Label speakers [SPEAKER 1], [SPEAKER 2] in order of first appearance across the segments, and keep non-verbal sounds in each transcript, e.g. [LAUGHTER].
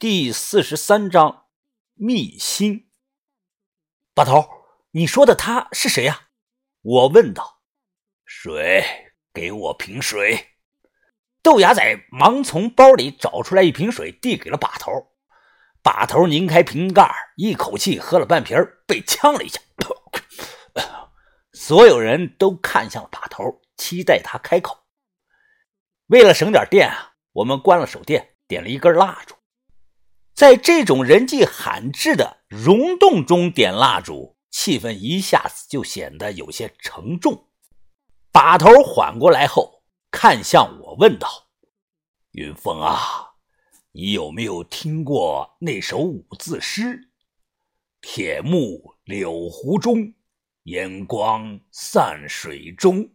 [SPEAKER 1] 第四十三章秘辛。把头，你说的他是谁呀？我问道。
[SPEAKER 2] 水，给我瓶水。
[SPEAKER 1] 豆芽仔忙从包里找出来一瓶水，递给了把头。把头拧开瓶盖，一口气喝了半瓶，被呛了一下。[COUGHS] 所有人都看向了把头，期待他开口。为了省点电啊，我们关了手电，点了一根蜡烛。在这种人迹罕至的溶洞中点蜡烛，气氛一下子就显得有些沉重。把头缓过来后，看向我问道：“
[SPEAKER 2] 云峰啊，你有没有听过那首五字诗？铁木柳湖中。”烟光散水中，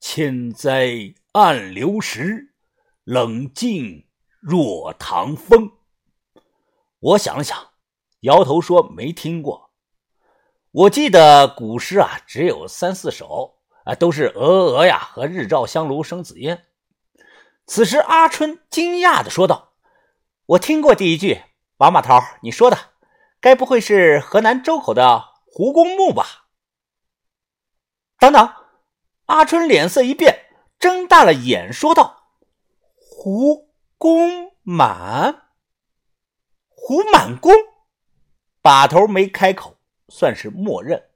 [SPEAKER 2] 千载暗流石，冷静若唐风。
[SPEAKER 1] 我想了想，摇头说没听过。我记得古诗啊，只有三四首啊，都是鹅鹅鹅呀和日照香炉生紫烟。此时，阿春惊讶的说道：“我听过第一句，王马头，你说的，该不会是河南周口的胡公墓吧？”等等，阿春脸色一变，睁大了眼说道：“胡公满，胡满公。”把头没开口，算是默认。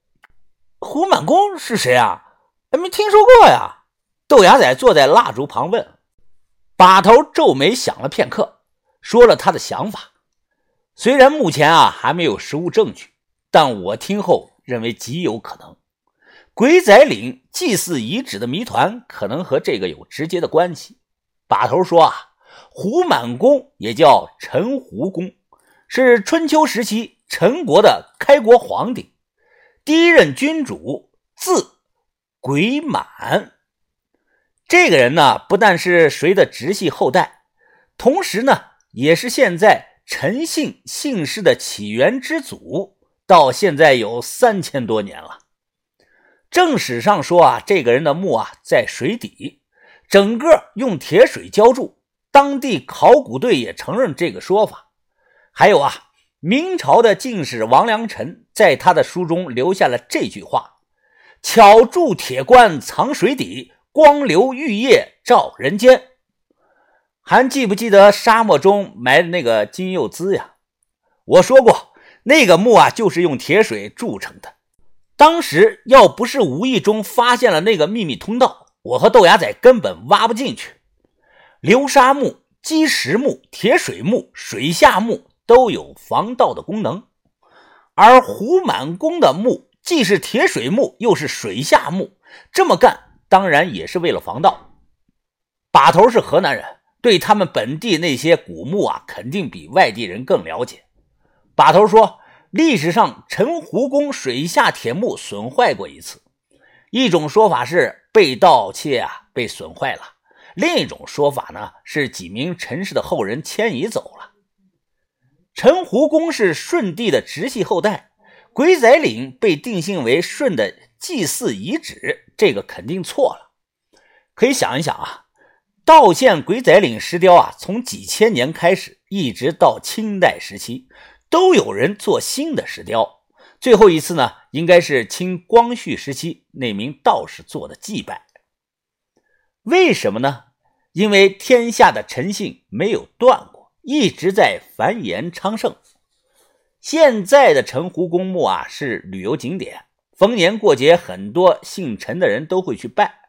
[SPEAKER 1] 胡满公是谁啊？还没听说过呀。豆芽仔坐在蜡烛旁问。把头皱眉想了片刻，说了他的想法。虽然目前啊还没有实物证据，但我听后认为极有可能。鬼仔岭祭祀遗址的谜团可能和这个有直接的关系。把头说啊，胡满公也叫陈胡公，是春秋时期陈国的开国皇帝，第一任君主，字鬼满。这个人呢，不但是谁的直系后代，同时呢，也是现在陈姓姓氏的起源之祖，到现在有三千多年了。正史上说啊，这个人的墓啊在水底，整个用铁水浇筑。当地考古队也承认这个说法。还有啊，明朝的进士王良臣在他的书中留下了这句话：“巧筑铁棺藏水底，光流玉液照人间。”还记不记得沙漠中埋的那个金柚子呀？我说过，那个墓啊就是用铁水铸成的。当时要不是无意中发现了那个秘密通道，我和豆芽仔根本挖不进去。流沙墓、积石墓、铁水墓、水下墓都有防盗的功能，而胡满公的墓既是铁水墓，又是水下墓，这么干当然也是为了防盗。把头是河南人，对他们本地那些古墓啊，肯定比外地人更了解。把头说。历史上，陈胡公水下铁墓损坏过一次。一种说法是被盗窃啊，被损坏了；另一种说法呢，是几名陈氏的后人迁移走了。陈胡公是舜帝的直系后代，鬼仔岭被定性为舜的祭祀遗址，这个肯定错了。可以想一想啊，道县鬼仔岭石雕啊，从几千年开始，一直到清代时期。都有人做新的石雕，最后一次呢，应该是清光绪时期那名道士做的祭拜。为什么呢？因为天下的陈姓没有断过，一直在繁衍昌盛。现在的陈胡公墓啊是旅游景点，逢年过节很多姓陈的人都会去拜。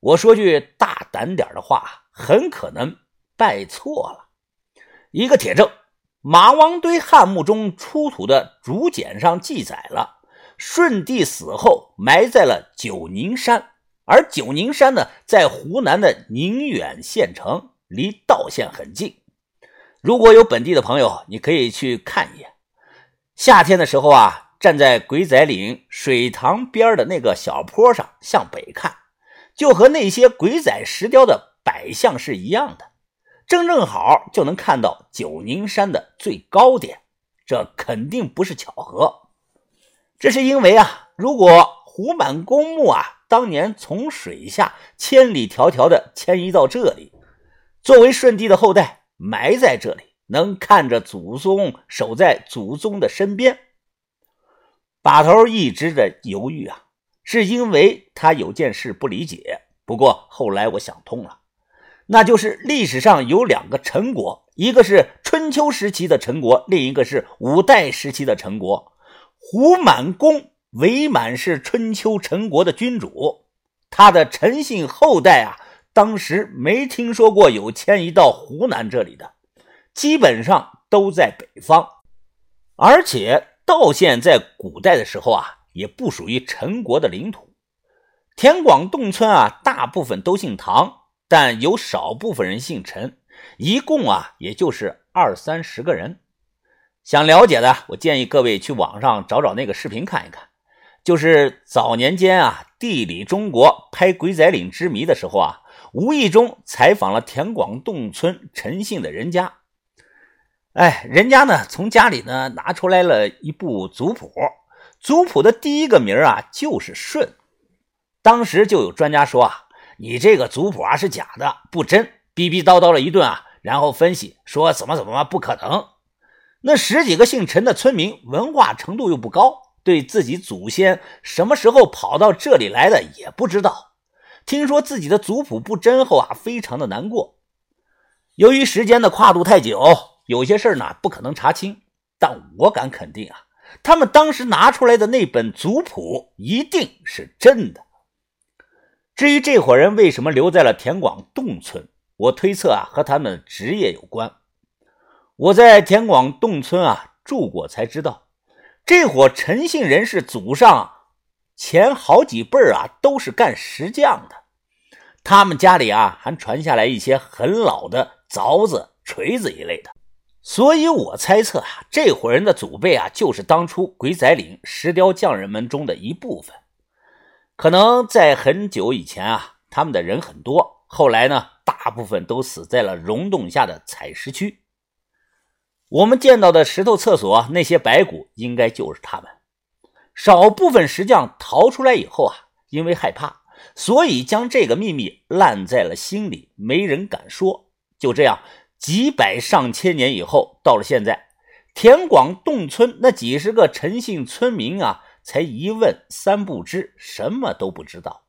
[SPEAKER 1] 我说句大胆点的话，很可能拜错了。一个铁证。马王堆汉墓中出土的竹简上记载了，舜帝死后埋在了九宁山，而九宁山呢，在湖南的宁远县城，离道县很近。如果有本地的朋友，你可以去看一眼。夏天的时候啊，站在鬼仔岭水塘边的那个小坡上，向北看，就和那些鬼仔石雕的摆像是一样的。正正好就能看到九宁山的最高点，这肯定不是巧合。这是因为啊，如果胡满公墓啊当年从水下千里迢迢的迁移到这里，作为舜帝的后代埋在这里，能看着祖宗守在祖宗的身边。把头一直的犹豫啊，是因为他有件事不理解。不过后来我想通了，那就是历史上有两个陈国，一个是春秋时期的陈国，另一个是五代时期的陈国。胡满公伪满是春秋陈国的君主，他的陈姓后代啊，当时没听说过有迁移到湖南这里的，基本上都在北方，而且。道县在古代的时候啊，也不属于陈国的领土。田广洞村啊，大部分都姓唐，但有少部分人姓陈，一共啊，也就是二三十个人。想了解的，我建议各位去网上找找那个视频看一看，就是早年间啊，地理中国拍《鬼仔岭之谜》的时候啊，无意中采访了田广洞村陈姓的人家。哎，人家呢从家里呢拿出来了一部族谱，族谱的第一个名啊就是舜。当时就有专家说啊，你这个族谱啊是假的，不真，逼逼叨叨了一顿啊，然后分析说怎么怎么不可能。那十几个姓陈的村民文化程度又不高，对自己祖先什么时候跑到这里来的也不知道。听说自己的族谱不真后啊，非常的难过。由于时间的跨度太久。有些事儿呢不可能查清，但我敢肯定啊，他们当时拿出来的那本族谱一定是真的。至于这伙人为什么留在了田广洞村，我推测啊和他们职业有关。我在田广洞村啊住过，才知道这伙陈姓人士祖上前好几辈儿啊都是干石匠的，他们家里啊还传下来一些很老的凿子、锤子一类的。所以我猜测啊，这伙人的祖辈啊，就是当初鬼仔岭石雕匠人们中的一部分。可能在很久以前啊，他们的人很多，后来呢，大部分都死在了溶洞下的采石区。我们见到的石头厕所那些白骨，应该就是他们。少部分石匠逃出来以后啊，因为害怕，所以将这个秘密烂在了心里，没人敢说。就这样。几百上千年以后，到了现在，田广洞村那几十个陈姓村民啊，才一问三不知，什么都不知道。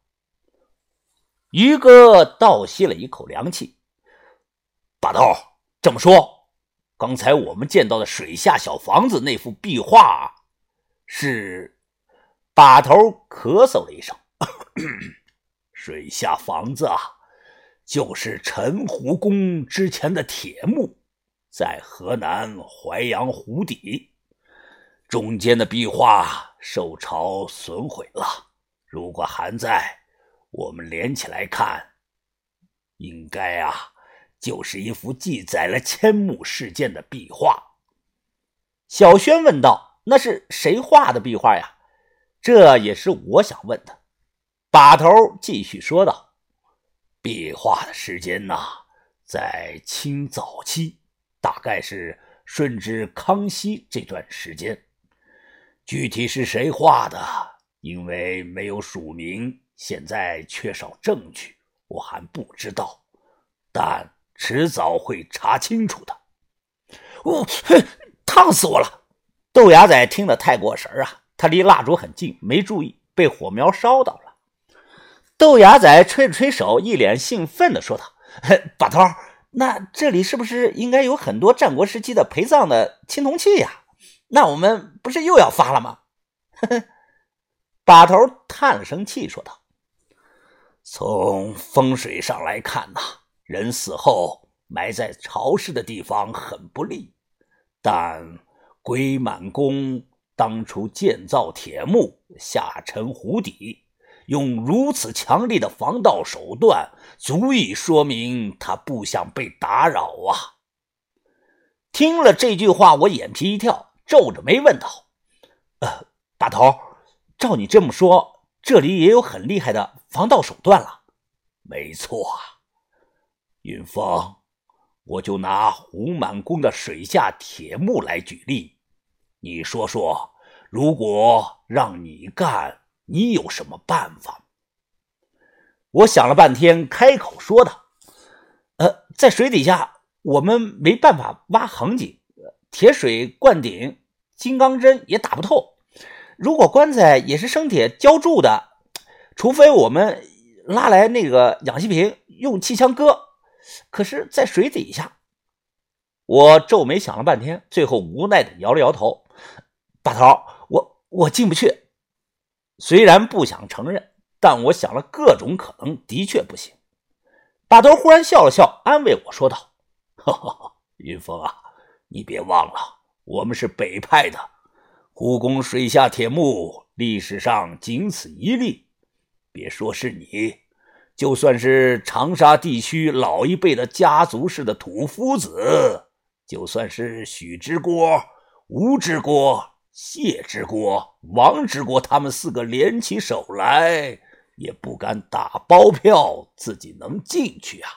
[SPEAKER 1] 于哥倒吸了一口凉气：“
[SPEAKER 2] 把头，这么说，刚才我们见到的水下小房子那幅壁画，是？”
[SPEAKER 1] 把头咳嗽了一声：“ [CLEARS THROAT]
[SPEAKER 2] 水下房子啊。”就是陈胡公之前的铁墓，在河南淮阳湖底，中间的壁画受潮损毁了。如果还在，我们连起来看，应该啊，就是一幅记载了迁墓事件的壁画。
[SPEAKER 1] 小轩问道：“那是谁画的壁画呀？”这也是我想问的。把头继续说道。
[SPEAKER 2] 壁画的时间呐，在清早期，大概是顺治、康熙这段时间。具体是谁画的，因为没有署名，现在缺少证据，我还不知道。但迟早会查清楚的。
[SPEAKER 1] 哦，烫死我了！豆芽仔听得太过神啊，他离蜡烛很近，没注意，被火苗烧到了。豆芽仔吹了吹手，一脸兴奋地说道：“把头，那这里是不是应该有很多战国时期的陪葬的青铜器呀？那我们不是又要发了吗？”，把头叹了声气，说道：“
[SPEAKER 2] 从风水上来看呐，人死后埋在潮湿的地方很不利。但龟满宫当初建造铁木，下沉湖底。”用如此强力的防盗手段，足以说明他不想被打扰啊！
[SPEAKER 1] 听了这句话，我眼皮一跳，皱着眉问道：“呃，把头，照你这么说，这里也有很厉害的防盗手段了？”
[SPEAKER 2] 没错啊，云峰，我就拿胡满宫的水下铁木来举例，你说说，如果让你干？你有什么办法？
[SPEAKER 1] 我想了半天，开口说道：“呃，在水底下我们没办法挖横井，铁水灌顶，金刚针也打不透。如果棺材也是生铁浇铸的，除非我们拉来那个氧气瓶，用气枪割。可是，在水底下，我皱眉想了半天，最后无奈的摇了摇头。大头，我我进不去。虽然不想承认，但我想了各种可能，的确不行。大头忽然笑了笑，安慰我说道：“
[SPEAKER 2] 哈哈，云峰啊，你别忘了，我们是北派的。”护工水下铁木，历史上仅此一例。别说是你，就算是长沙地区老一辈的家族式的土夫子，就算是许之国、吴之国、谢之国、王之国，他们四个联起手来，也不敢打包票自己能进去啊。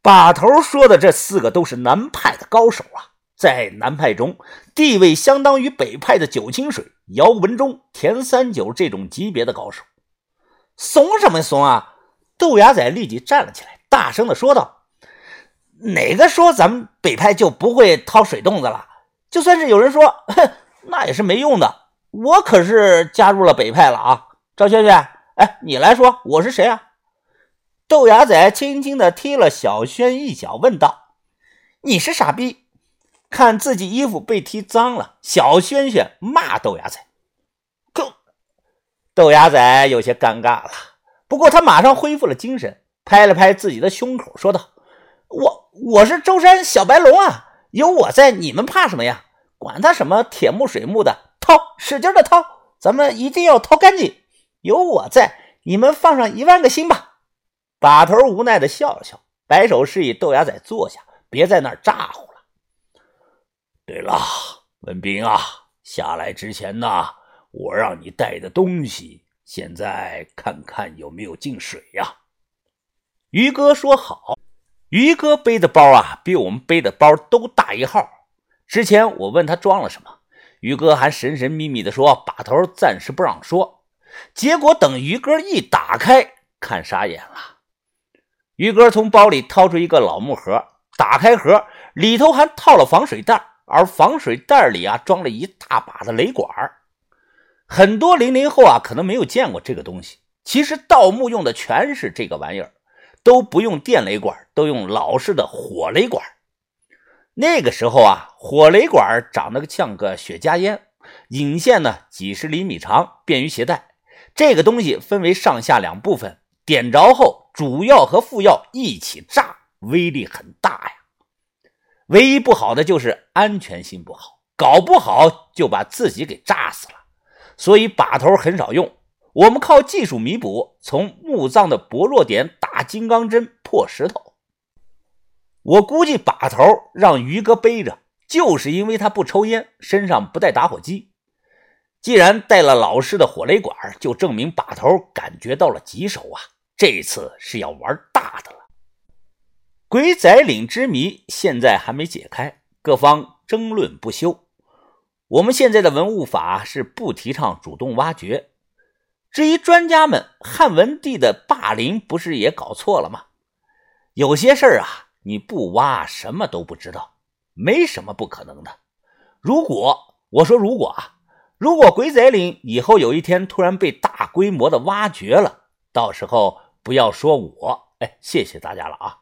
[SPEAKER 1] 把头说的这四个都是南派的高手啊。在南派中，地位相当于北派的九清水、姚文忠、田三九这种级别的高手。怂什么怂啊！豆芽仔立即站了起来，大声的说道：“哪个说咱们北派就不会掏水洞子了？就算是有人说，哼，那也是没用的。我可是加入了北派了啊！赵轩轩，哎，你来说，我是谁啊？”豆芽仔轻轻的踢了小轩一脚，问道：“你是傻逼？”看自己衣服被踢脏了，小轩轩骂豆芽仔。够，豆芽仔有些尴尬了。不过他马上恢复了精神，拍了拍自己的胸口，说道：“我我是舟山小白龙啊，有我在，你们怕什么呀？管他什么铁木水木的，掏，使劲的掏，咱们一定要掏干净。有我在，你们放上一万个心吧。”把头无奈的笑了笑，摆手示意豆芽仔坐下，别在那儿咋呼了。
[SPEAKER 2] 对了，文斌啊，下来之前呢，我让你带的东西，现在看看有没有进水呀？
[SPEAKER 1] 于哥说好。于哥背的包啊，比我们背的包都大一号。之前我问他装了什么，于哥还神神秘秘的说，把头暂时不让说。结果等于哥一打开，看傻眼了。于哥从包里掏出一个老木盒，打开盒，里头还套了防水袋。而防水袋里啊，装了一大把的雷管很多零零后啊，可能没有见过这个东西。其实盗墓用的全是这个玩意儿，都不用电雷管，都用老式的火雷管。那个时候啊，火雷管长得像个雪茄烟，引线呢几十厘米长，便于携带。这个东西分为上下两部分，点着后，主药和副药一起炸，威力很大呀。唯一不好的就是安全性不好，搞不好就把自己给炸死了。所以把头很少用，我们靠技术弥补，从墓葬的薄弱点金刚针破石头。我估计把头让于哥背着，就是因为他不抽烟，身上不带打火机。既然带了老式的火雷管，就证明把头感觉到了棘手啊！这次是要玩大的了。鬼仔岭之谜现在还没解开，各方争论不休。我们现在的文物法是不提倡主动挖掘。至于专家们，汉文帝的霸陵不是也搞错了吗？有些事儿啊，你不挖什么都不知道，没什么不可能的。如果我说如果啊，如果鬼仔岭以后有一天突然被大规模的挖掘了，到时候不要说我，哎，谢谢大家了啊。